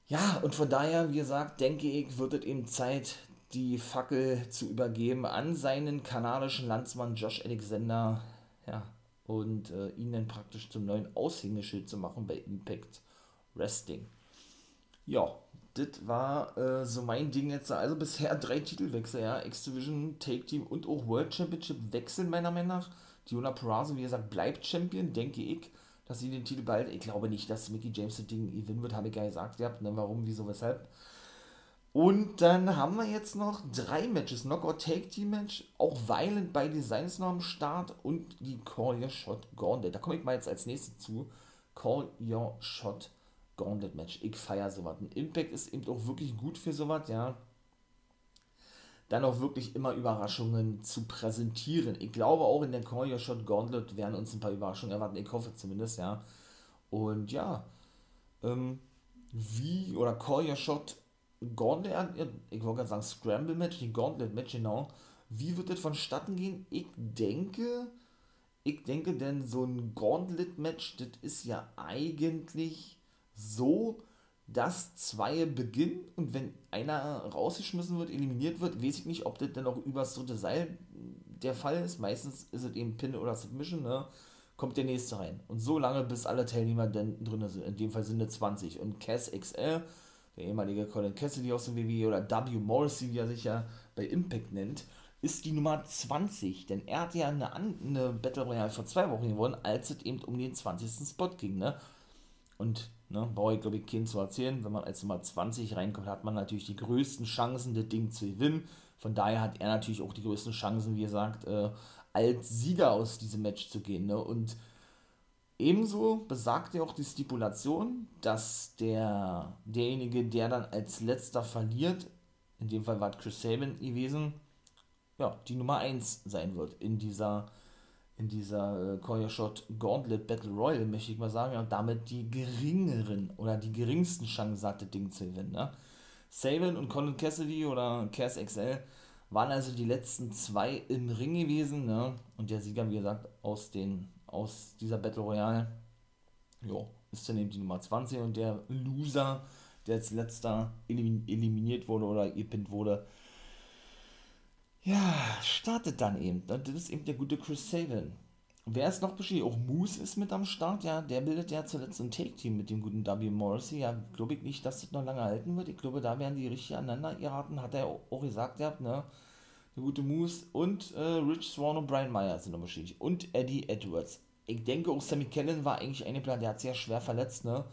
Ja, und von daher, wie gesagt, denke ich, wird es eben Zeit, die Fackel zu übergeben an seinen kanadischen Landsmann Josh Alexander. Ja, und äh, ihn dann praktisch zum neuen Aushängeschild zu machen bei Impact Wrestling. Ja, das war äh, so mein Ding jetzt. Also bisher drei Titelwechsel, ja. X-Division, Take Team und auch World Championship wechseln meiner Meinung nach. Diona Peraza, wie gesagt, bleibt Champion, denke ich, dass sie den Titel bald. Ich glaube nicht, dass Mickey James das Ding gewinnen wird, habe ich ja gesagt. Ja, ne, warum, wieso, weshalb. Und dann haben wir jetzt noch drei Matches. Knockout Take Team Match, auch Violent by Designs noch am Start und die Call Your Shot Gauntlet. Da komme ich mal jetzt als nächstes zu. Call Your Shot Gauntlet Match. Ich feiere sowas. Ein Impact ist eben auch wirklich gut für sowas, ja. Dann auch wirklich immer Überraschungen zu präsentieren. Ich glaube auch in der Call Your Shot Gauntlet werden uns ein paar Überraschungen erwarten. Ich hoffe zumindest, ja. Und ja, ähm, wie, oder Call Your Shot Gauntlet, ich wollte gerade sagen Scramble Match, die Gauntlet Match, genau. Wie wird das vonstatten gehen? Ich denke, ich denke, denn so ein Gauntlet Match, das ist ja eigentlich so, dass zwei beginnen und wenn einer rausgeschmissen wird, eliminiert wird, weiß ich nicht, ob das dann auch übers dritte Seil der Fall ist. Meistens ist es eben Pin oder Submission, ne? Kommt der nächste rein. Und so lange, bis alle Teilnehmer dann drin sind. In dem Fall sind es 20. Und Cass XL der ehemalige Colin Cassidy aus dem WWE oder W. Morrissey, wie er sich ja bei Impact nennt, ist die Nummer 20. Denn er hat ja eine, eine Battle Royale vor zwei Wochen gewonnen, als es eben um den 20. Spot ging. Ne? Und ne, brauche ich glaube ich keinen zu erzählen, wenn man als Nummer 20 reinkommt, hat man natürlich die größten Chancen, das Ding zu gewinnen. Von daher hat er natürlich auch die größten Chancen, wie gesagt, äh, als Sieger aus diesem Match zu gehen. Ne? Und Ebenso besagt ja auch die Stipulation, dass der, derjenige, der dann als letzter verliert, in dem Fall war es Chris Sabin gewesen, ja, die Nummer 1 sein wird in dieser, in dieser äh, Koya Shot Gauntlet Battle Royal, möchte ich mal sagen, und damit die geringeren oder die geringsten Chancen hat, das Ding zu gewinnen. Ne? Sabin und Colin Cassidy oder Cass XL waren also die letzten zwei im Ring gewesen, ne? und der Sieger, wie gesagt, aus den aus dieser Battle Royale. Ja, ist dann eben die Nummer 20 und der Loser, der als letzter eliminiert wurde oder gepinnt wurde, ja, startet dann eben. Das ist eben der gute Chris Sabin. Wer ist noch beschäftigt? Auch Moose ist mit am Start, ja. Der bildet ja zuletzt ein Take-Team mit dem guten W. Morrissey. Ja, glaube ich nicht, dass das noch lange halten wird. Ich glaube, da werden die richtig aneinander geraten. Hat er auch gesagt, ja, ne? der gute Moose und äh, Rich Swan und Brian Meyer sind noch bestätigt. Und Eddie Edwards. Ich denke auch Sammy Kellen war eigentlich ein Plan, der hat sehr schwer verletzt, ne?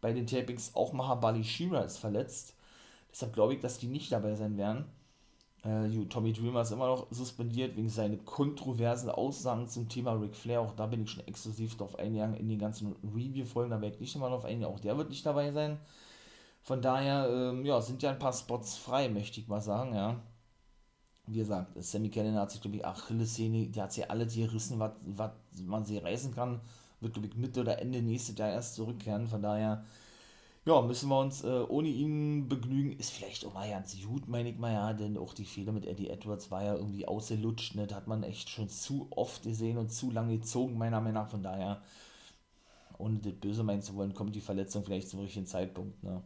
Bei den Tapings auch Mahabali Shira ist verletzt. Deshalb glaube ich, dass die nicht dabei sein werden. Äh, Tommy Dreamer ist immer noch suspendiert wegen seiner kontroversen Aussagen zum Thema Ric Flair. Auch da bin ich schon exklusiv drauf eingegangen in den ganzen Review-Folgen. Da werde ich nicht immer drauf eingehen. Auch der wird nicht dabei sein. Von daher, ähm, ja, sind ja ein paar Spots frei, möchte ich mal sagen, ja. Wie gesagt, Sammy Cannon hat sich, glaube ich, Achillessehne, die hat sie alle gerissen, was man sie reißen kann. Wird, glaube ich, Mitte oder Ende nächstes Jahr erst zurückkehren. Von daher, ja, müssen wir uns äh, ohne ihn begnügen. Ist vielleicht auch mal ganz gut, meine ich mal, ja, denn auch die Fehler mit Eddie Edwards war ja irgendwie ausgelutscht, ne? Das hat man echt schon zu oft gesehen und zu lange gezogen, meiner Meinung nach. Von daher, ohne das böse meinen zu wollen, kommt die Verletzung vielleicht zum richtigen Zeitpunkt, ne?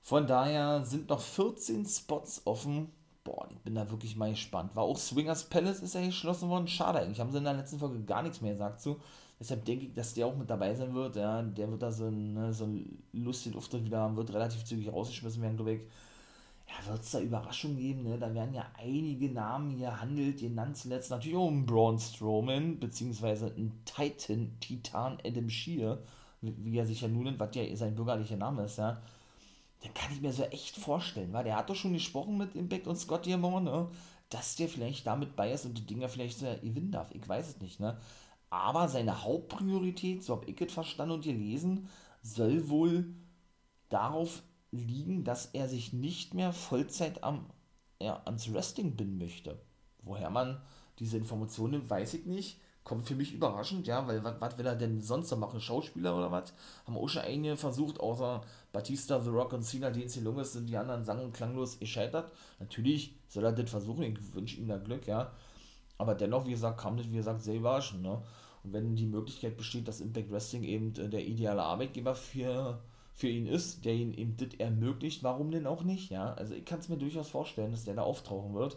Von daher sind noch 14 Spots offen. Boah, ich bin da wirklich mal gespannt. War auch Swingers Palace ist ja geschlossen worden. Schade eigentlich. Haben sie in der letzten Folge gar nichts mehr gesagt zu. Deshalb denke ich, dass der auch mit dabei sein wird. Ja, der wird da so ne, so ein lustigen Auftritt wieder haben, wird relativ zügig rausgeschmissen werden, glaube ich. Ja, wird es da Überraschungen geben, ne? Da werden ja einige Namen hier handelt, genannt zuletzt natürlich auch ein Braun Strowman, beziehungsweise ein Titan, Titan Adam Shear, wie er sich ja nun nennt, was ja sein bürgerlicher Name ist, ja den kann ich mir so echt vorstellen, weil der hat doch schon gesprochen mit Impact und Scott Diamond, ne? dass der vielleicht damit bei ist und die Dinger vielleicht so gewinnen darf. Ich weiß es nicht, ne? Aber seine Hauptpriorität, so habe ich es verstanden und gelesen, soll wohl darauf liegen, dass er sich nicht mehr Vollzeit am, ja, ans Wrestling binden möchte. Woher man diese Informationen nimmt, weiß ich nicht kommt für mich überraschend, ja, weil was will er denn sonst noch machen? Schauspieler oder was? Haben auch schon einige versucht, außer Batista, The Rock und Cena, die in Lunges sind die anderen sang- und klanglos gescheitert. Natürlich soll er das versuchen, ich wünsche ihm da Glück, ja. Aber dennoch, wie gesagt, kam das, wie gesagt, sehr überraschend, ne? Und wenn die Möglichkeit besteht, dass Impact Wrestling eben äh, der ideale Arbeitgeber für, für ihn ist, der ihn eben das ermöglicht, warum denn auch nicht, ja? Also ich kann es mir durchaus vorstellen, dass der da auftauchen wird.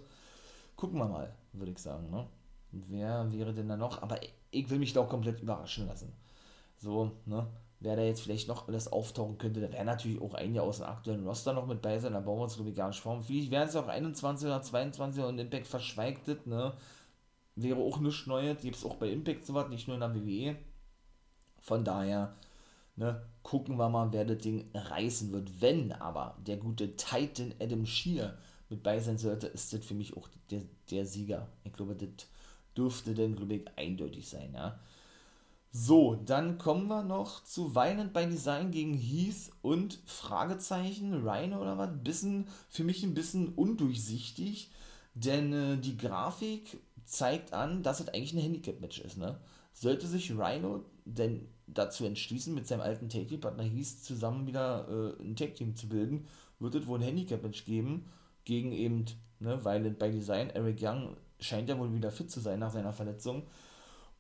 Gucken wir mal, würde ich sagen, ne? wer wäre denn da noch? Aber ich will mich da auch komplett überraschen lassen. So, ne? Wer da jetzt vielleicht noch alles auftauchen könnte, da wäre natürlich auch ein Jahr aus dem aktuellen Roster noch mit bei sein, da brauchen wir uns, glaube ich, gar nicht vor. Vielleicht wären es auch 21 oder 22 und Impact verschweigtet, ne? Wäre auch nichts Neues, gibt es auch bei Impact sowas, nicht nur in der WWE. Von daher, ne, gucken wir mal, wer das Ding reißen wird. Wenn aber der gute Titan Adam Shear mit bei sein sollte, ist das für mich auch der, der Sieger. Ich glaube, das dürfte denn, glaube ich, eindeutig sein, ja. So, dann kommen wir noch zu Violent by Design gegen Heath und Fragezeichen, Rhino oder was? Bisschen, für mich ein bisschen undurchsichtig, denn äh, die Grafik zeigt an, dass es eigentlich ein Handicap-Match ist, ne? Sollte sich Rhino denn dazu entschließen, mit seinem alten Tag-Team-Partner Heath zusammen wieder äh, ein Tag-Team zu bilden, wird es wohl ein Handicap-Match geben gegen eben ne, Violent by Design, Eric Young, scheint ja wohl wieder fit zu sein nach seiner Verletzung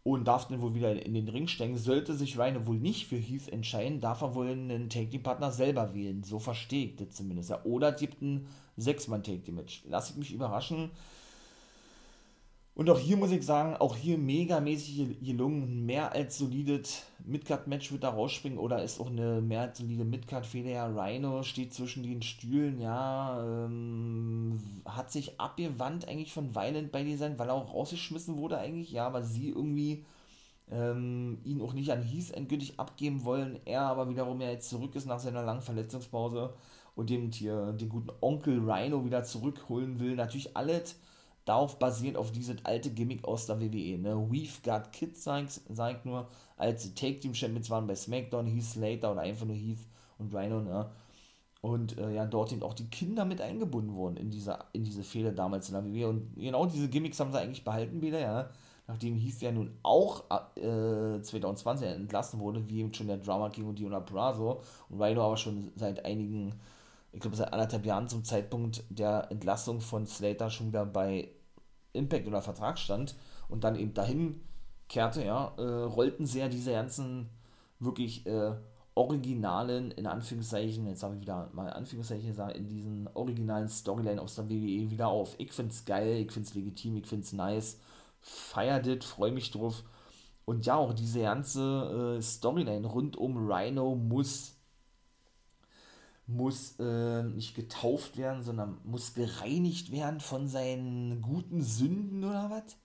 und darf dann wohl wieder in den Ring steigen. Sollte sich Rhino wohl nicht für Heath entscheiden, darf er wohl einen Take-Team-Partner selber wählen. So verstehe ich das zumindest. Ja, oder gibt ein Sechs-Mann-Take-Team-Match. Lass ich mich überraschen. Und auch hier muss ich sagen, auch hier megamäßig gelungen. Mehr als solides Midcard-Match wird da rausspringen oder ist auch eine mehr als solide Midcard-Fehler. Ja, Rhino steht zwischen den Stühlen, ja, ähm, hat sich abgewandt eigentlich von Violent bei Design, weil er auch rausgeschmissen wurde eigentlich, ja, aber sie irgendwie ähm, ihn auch nicht an Heath endgültig abgeben wollen. Er aber wiederum ja jetzt zurück ist nach seiner langen Verletzungspause und dem hier den guten Onkel Rhino wieder zurückholen will. Natürlich alles darauf basierend auf dieses alte Gimmick aus der WWE. Ne? We've Got Kids, sag ich nur, als die Take Team Champions waren bei SmackDown, Heath Slater oder einfach nur Heath und Rhino, ne? Und äh, ja, dort eben auch die Kinder mit eingebunden wurden in diese, in diese Fehler damals in der WWE. Und genau diese Gimmicks haben sie eigentlich behalten wieder, ja. Nachdem Heath ja nun auch äh, 2020 entlassen wurde, wie eben schon der Drama King und Diona Prazo. Und Rhino aber schon seit einigen ich glaube, seit anderthalb Jahren zum Zeitpunkt der Entlassung von Slater schon wieder bei Impact oder Vertrag stand und dann eben dahin kehrte, ja, äh, rollten sehr diese ganzen wirklich äh, originalen, in Anführungszeichen, jetzt habe ich wieder mal Anführungszeichen gesagt, in diesen originalen Storyline aus der WWE wieder auf. Ich finde es geil, ich finde es legitim, ich finde es nice, feiert it, freue mich drauf. Und ja, auch diese ganze äh, Storyline rund um Rhino muss muss äh, nicht getauft werden, sondern muss gereinigt werden von seinen guten Sünden oder was?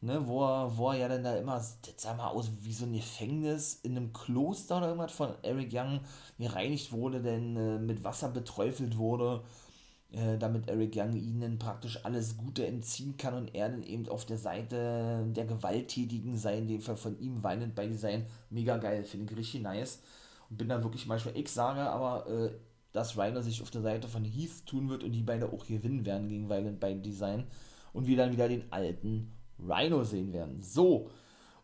Ne, wo er, wo er ja dann da immer, das sah mal aus wie so ein Gefängnis in einem Kloster oder irgendwas von Eric Young gereinigt wurde, denn äh, mit Wasser beträufelt wurde, äh, damit Eric Young ihnen praktisch alles Gute entziehen kann und er dann eben auf der Seite der Gewalttätigen sei, in dem Fall von ihm weinend bei sein. Mega geil, finde ich richtig nice bin da wirklich manchmal, ich sage aber, äh, dass Rhino sich auf der Seite von Heath tun wird und die beide auch gewinnen werden gegen Violent by Design und wir dann wieder den alten Rhino sehen werden. So,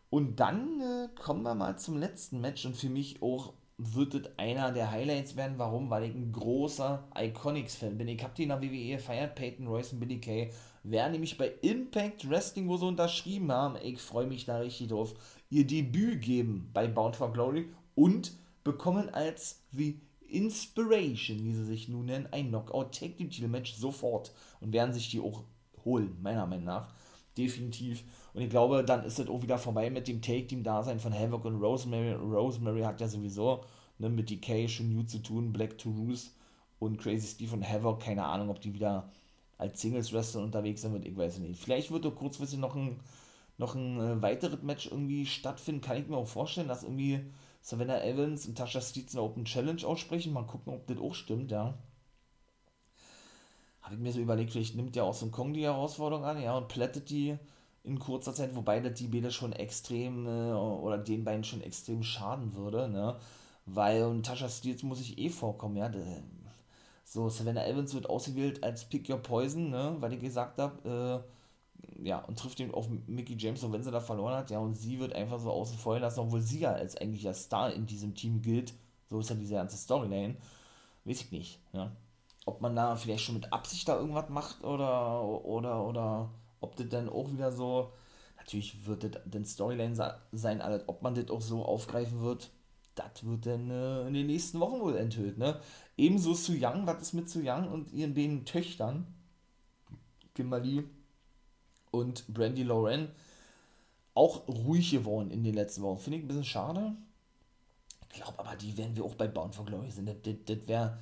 und dann äh, kommen wir mal zum letzten Match und für mich auch wird es einer der Highlights werden. Warum? Weil ich ein großer Iconics-Fan bin. Ich habe die in der WWE gefeiert, Peyton Royce und Billy Kay. Wer nämlich bei Impact Wrestling, wo sie unterschrieben haben, ich freue mich da richtig drauf, ihr Debüt geben bei Bound for Glory und bekommen als The Inspiration, wie sie sich nun nennen, ein Knockout Take Team Titel Match sofort und werden sich die auch holen, meiner Meinung nach. Definitiv. Und ich glaube, dann ist es auch wieder vorbei mit dem Take-Team-Dasein von Havoc und Rosemary. Rosemary hat ja sowieso ne, mit DK schon new zu tun, Black to Roos und Crazy Steve und Havoc, keine Ahnung, ob die wieder als Singles-Wrestler unterwegs sind ich weiß nicht. Vielleicht wird doch kurzfristig noch ein, noch ein äh, weiteres Match irgendwie stattfinden, kann ich mir auch vorstellen, dass irgendwie Savannah Evans und Tasha Steeds eine Open Challenge aussprechen. Mal gucken, ob das auch stimmt, ja. Habe ich mir so überlegt, vielleicht nimmt ja auch so ein Kong die Herausforderung an, ja, und plättet die in kurzer Zeit, wobei das die Bälle schon extrem, äh, oder den beiden schon extrem schaden würde, ne. Weil, und Tasha Steels muss ich eh vorkommen, ja. So, Savannah Evans wird ausgewählt als Pick Your Poison, ne, weil ich gesagt habe, äh, ja, und trifft ihn auf Mickey James, und wenn sie da verloren hat, ja, und sie wird einfach so außen vor lassen, obwohl sie ja als eigentlicher Star in diesem Team gilt. So ist ja diese ganze Storyline. Weiß ich nicht, ja. Ob man da vielleicht schon mit Absicht da irgendwas macht oder, oder, oder ob das dann auch wieder so, natürlich wird das dann Storyline sein, alles, ob man das auch so aufgreifen wird, das wird dann äh, in den nächsten Wochen wohl enthüllt, ne. Ebenso Su Young, was ist mit Su Young und ihren beiden Töchtern? Kimberly und Brandy Lauren auch ruhig geworden in den letzten Wochen. Finde ich ein bisschen schade. Ich glaube aber, die werden wir auch bei Bound for Glory sind. Das, das, das wäre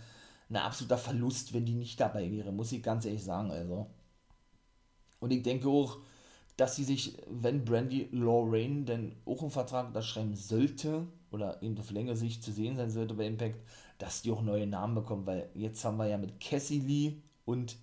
ein absoluter Verlust, wenn die nicht dabei wäre, muss ich ganz ehrlich sagen. Also. Und ich denke auch, dass sie sich, wenn Brandy Lorraine denn auch einen Vertrag unterschreiben sollte, oder eben auf längere Sicht zu sehen sein sollte bei Impact, dass die auch neue Namen bekommen, weil jetzt haben wir ja mit Cassie Lee und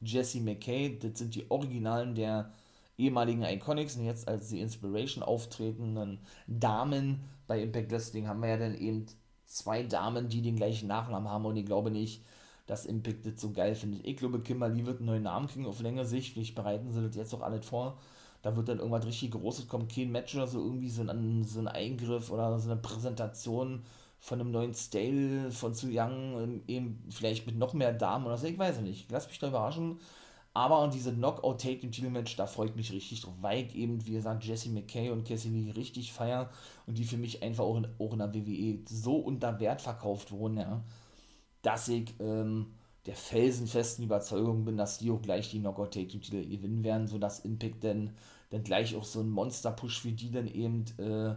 Jesse McKay, das sind die Originalen der ehemaligen Iconics. Und jetzt als die Inspiration auftretenden Damen bei Impact Wrestling haben wir ja dann eben zwei Damen, die den gleichen Nachnamen haben. Und ich glaube nicht, dass Impact das so geil findet. Ich glaube, Kimberly wird einen neuen Namen kriegen. Auf längere Sicht, vielleicht bereiten sie das jetzt auch alles vor. Da wird dann irgendwas richtig Großes kommen, kein Match oder so, irgendwie so ein, so ein Eingriff oder so eine Präsentation von einem neuen Stale von Zu Young, ähm, eben vielleicht mit noch mehr Damen oder so, ich weiß nicht. Lass mich da überraschen. Aber diese Knockout-Take im Titelmatch, da freue ich mich richtig drauf, weil ich eben, wie gesagt, Jesse McKay und Cassie Lee richtig feiern und die für mich einfach auch in, auch in der WWE so unter Wert verkauft wurden, ja, dass ich ähm, der felsenfesten Überzeugung bin, dass die auch gleich die Knockout-Take im Titel gewinnen werden, sodass Impact dann, dann gleich auch so ein Monster-Push für die dann eben äh,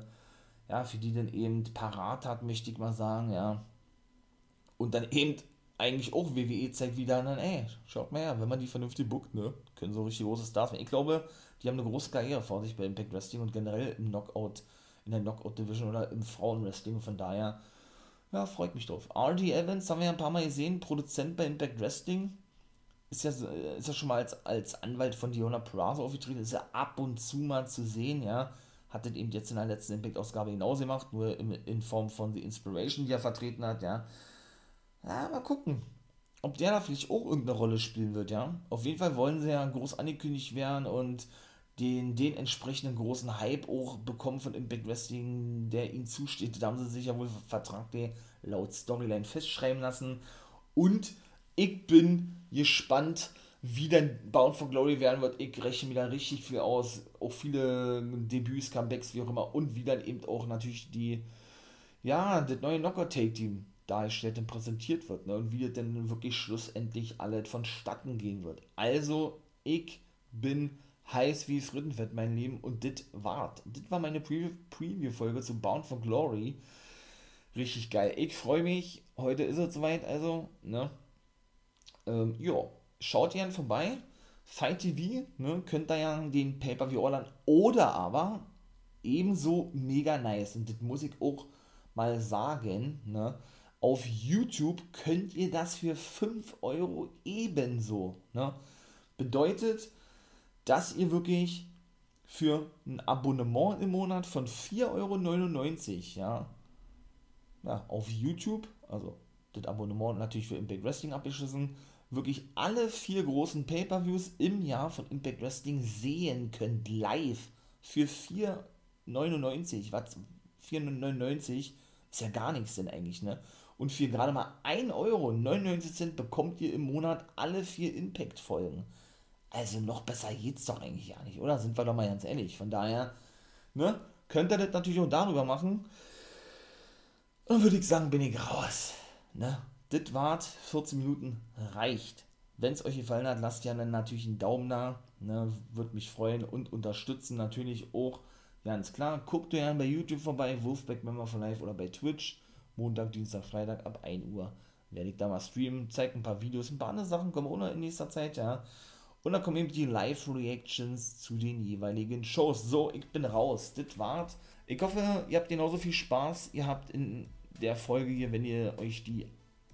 ja, für die dann eben parat hat, möchte ich mal sagen, ja. Und dann eben eigentlich auch WWE zeigt wieder dann, ey, schaut mal her, wenn man die vernünftig bookt, ne, können so richtig große Stars werden. Ich glaube, die haben eine große Karriere vor sich bei Impact Wrestling und generell im Knockout, in der Knockout Division oder im Frauenwrestling. Von daher, ja, freut mich drauf. RD Evans haben wir ja ein paar Mal gesehen, Produzent bei Impact Wrestling. Ist ja, ist ja schon mal als, als Anwalt von Diona Peraza aufgetreten, ist ja ab und zu mal zu sehen, ja hat das eben jetzt in der letzten Impact-Ausgabe hinaus gemacht, nur in, in Form von The Inspiration, die er vertreten hat, ja. Ja, mal gucken, ob der da vielleicht auch irgendeine Rolle spielen wird, ja. Auf jeden Fall wollen sie ja groß angekündigt werden und den, den entsprechenden großen Hype auch bekommen von Impact Wrestling, der ihnen zusteht. Da haben sie sich ja wohl vertraglich laut Storyline festschreiben lassen. Und ich bin gespannt, wie denn Bound for Glory werden wird, ich rechne mir da richtig viel aus. Auch viele Debüts, Comebacks, wie auch immer. Und wie dann eben auch natürlich die, ja, das neue Knocker-Take-Team dargestellt und präsentiert wird. Ne? Und wie das denn wirklich schlussendlich alles vonstatten gehen wird. Also, ich bin heiß wie es Rittenfett, mein Leben. Und das wart. Das war meine Preview-Folge zu Bound for Glory Richtig geil. Ich freue mich. Heute ist es soweit, also, ne? Ähm, jo, schaut gerne vorbei. Fight TV, ne? Könnt ihr ja den Pay-Per-View ordern. Oder aber, ebenso mega nice, und das muss ich auch mal sagen, ne? Auf YouTube könnt ihr das für 5 Euro ebenso. Ne? Bedeutet, dass ihr wirklich für ein Abonnement im Monat von 4,99 Euro ja, ja, auf YouTube, also das Abonnement natürlich für Impact Wrestling abgeschlossen, wirklich alle vier großen Pay-Per-Views im Jahr von Impact Wrestling sehen könnt, live für 4,99. Was? 4,99 ist ja gar nichts denn eigentlich, ne? Und für gerade mal 1 Euro 99 Cent bekommt ihr im Monat alle vier Impact-Folgen. Also noch besser geht's doch eigentlich ja nicht, oder? Sind wir doch mal ganz ehrlich. Von daher, ne? Könnt ihr das natürlich auch darüber machen. Und würde ich sagen, bin ich raus. Ne? Das wart 14 Minuten reicht. Wenn es euch gefallen hat, lasst ja dann natürlich einen Daumen da. Ne? Würde mich freuen und unterstützen natürlich auch. Ganz klar, guckt ihr bei YouTube vorbei, Wolfpack Member for Life oder bei Twitch. Montag, Dienstag, Freitag ab 1 Uhr werde ich da mal streamen, zeige ein paar Videos, ein paar andere Sachen kommen auch noch in nächster Zeit, ja. Und dann kommen eben die Live-Reactions zu den jeweiligen Shows. So, ich bin raus. Das war's. Ich hoffe, ihr habt genauso viel Spaß. Ihr habt in der Folge hier, wenn ihr euch die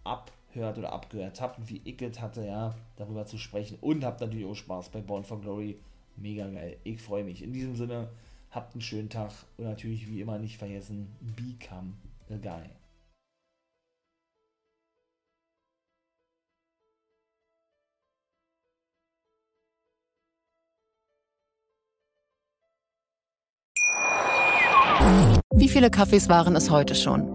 abhört oder abgehört habt und wie ich es hatte, ja, darüber zu sprechen. Und habt natürlich auch Spaß bei Born for Glory. Mega geil. Ich freue mich. In diesem Sinne, habt einen schönen Tag und natürlich wie immer nicht vergessen, become a guy. Wie viele Kaffees waren es heute schon?